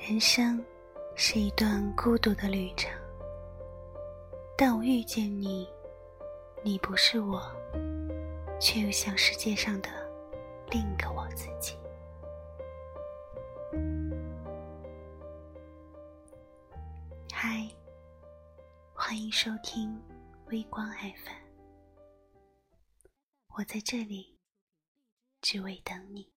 人生是一段孤独的旅程，但我遇见你，你不是我，却又像世界上的另一个我自己。嗨，欢迎收听微光爱粉，我在这里，只为等你。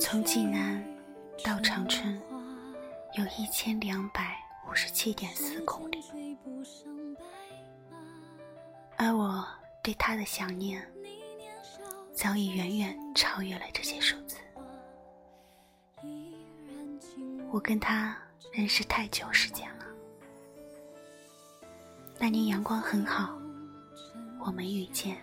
从济南到长春，有一千两百五十七点四公里，而我对他的想念，早已远远超越了这些数字。我跟他认识太久时间了，那年阳光很好，我们遇见，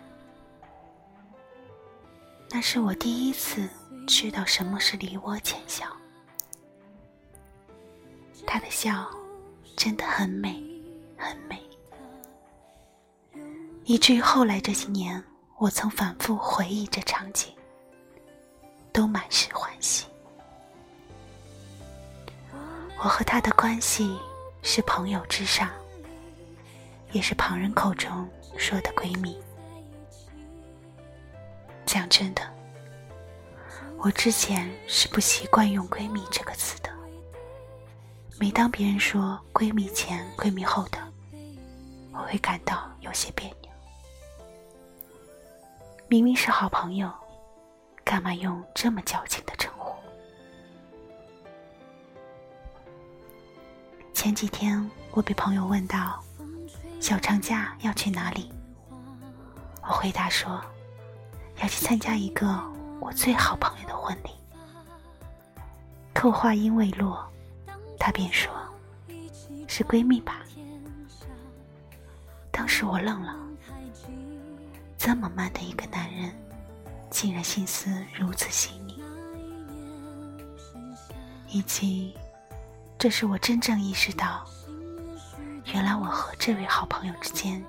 那是我第一次。知道什么是梨涡浅笑，他的笑真的很美，很美，以至于后来这些年，我曾反复回忆这场景，都满是欢喜。我和他的关系是朋友之上，也是旁人口中说的闺蜜。讲真的。我之前是不习惯用“闺蜜”这个词的。每当别人说“闺蜜前”“闺蜜后”的，我会感到有些别扭。明明是好朋友，干嘛用这么矫情的称呼？前几天我被朋友问到：“小长假要去哪里？”我回答说：“要去参加一个。”我最好朋友的婚礼，可我话音未落，他便说：“是闺蜜吧？”当时我愣了，这么慢的一个男人，竟然心思如此细腻，以及，这是我真正意识到，原来我和这位好朋友之间。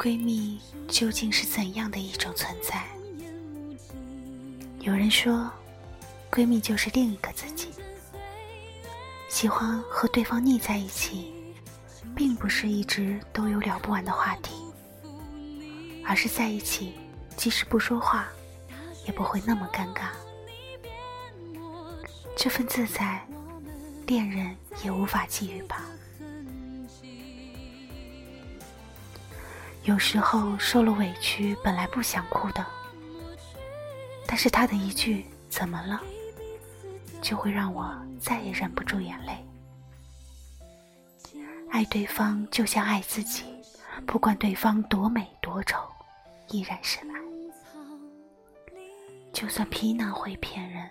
闺蜜究竟是怎样的一种存在？有人说，闺蜜就是另一个自己。喜欢和对方腻在一起，并不是一直都有聊不完的话题，而是在一起，即使不说话，也不会那么尴尬。这份自在，恋人也无法给予吧。有时候受了委屈，本来不想哭的，但是他的一句“怎么了”，就会让我再也忍不住眼泪。爱对方就像爱自己，不管对方多美多丑，依然是爱。就算皮囊会骗人，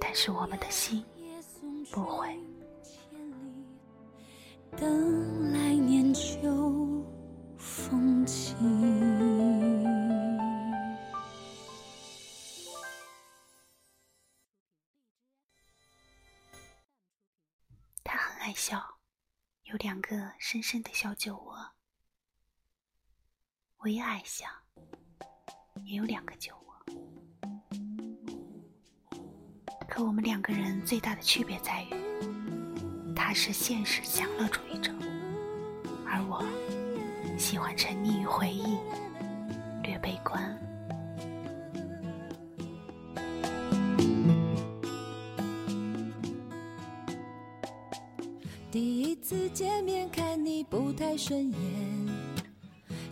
但是我们的心不会。深深的小酒窝。我也爱笑，也有两个酒窝。可我们两个人最大的区别在于，他是现实享乐主义者，而我。喜欢沉溺于回忆，略悲观。不太顺眼，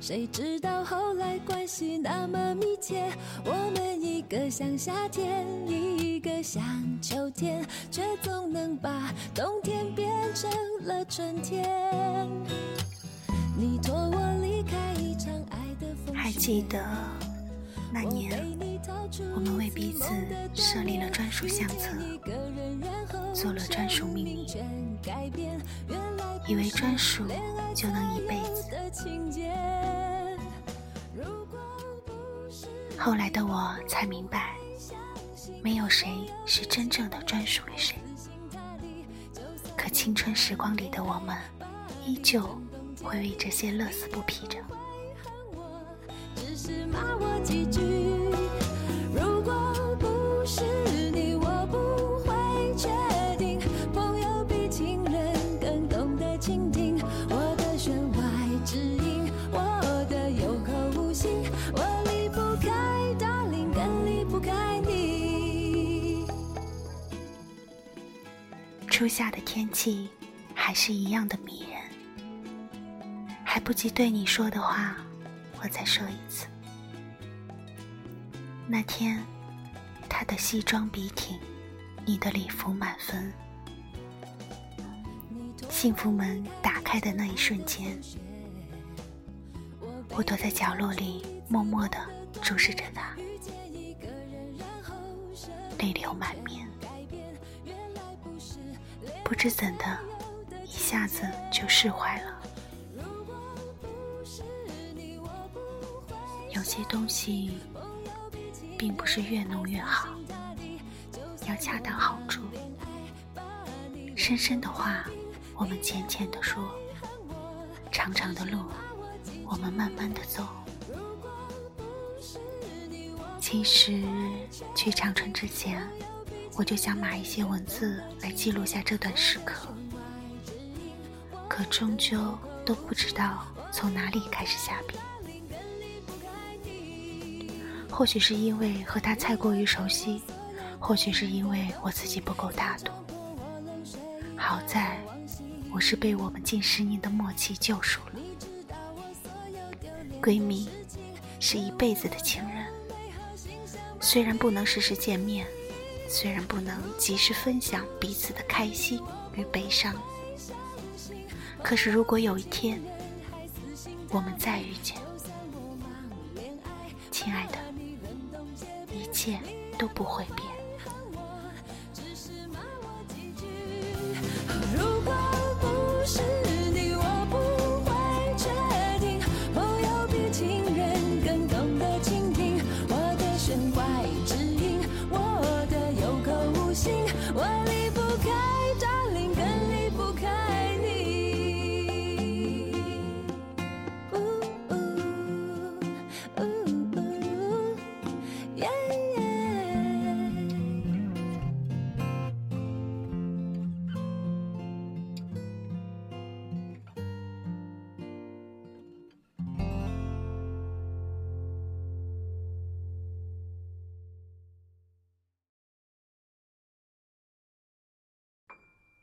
谁知道后来关系那么密切，我们一个像夏天，一个像秋天，却总能把冬天变成了春天。你托我离开一场爱的风还记得那年，我们为彼此设立了专属相册，做了专属秘密，以为专属就能一辈子。后来的我才明白，没有谁是真正的专属于谁。可青春时光里的我们，依旧会为这些乐此不疲着。只是骂我几句。初夏的天气还是一样的迷人，还不及对你说的话，我再说一次。那天，他的西装笔挺，你的礼服满分。幸福门打开的那一瞬间，我躲在角落里，默默的注视着他，泪流满面。不知怎的，一下子就释怀了。有些东西，并不是越浓越好，要恰到好处。深深的话，我们浅浅的说；长长的路，我们慢慢的走。其实，去长春之前，我就想码一些文字来记录下这段时刻，可终究都不知道从哪里开始下笔。或许是因为和他太过于熟悉，或许是因为我自己不够大度。好在，我是被我们近十年的默契救赎了。闺蜜，是一辈子的情人。虽然不能时时见面，虽然不能及时分享彼此的开心与悲伤，可是如果有一天我们再遇见，亲爱的，一切都不会变。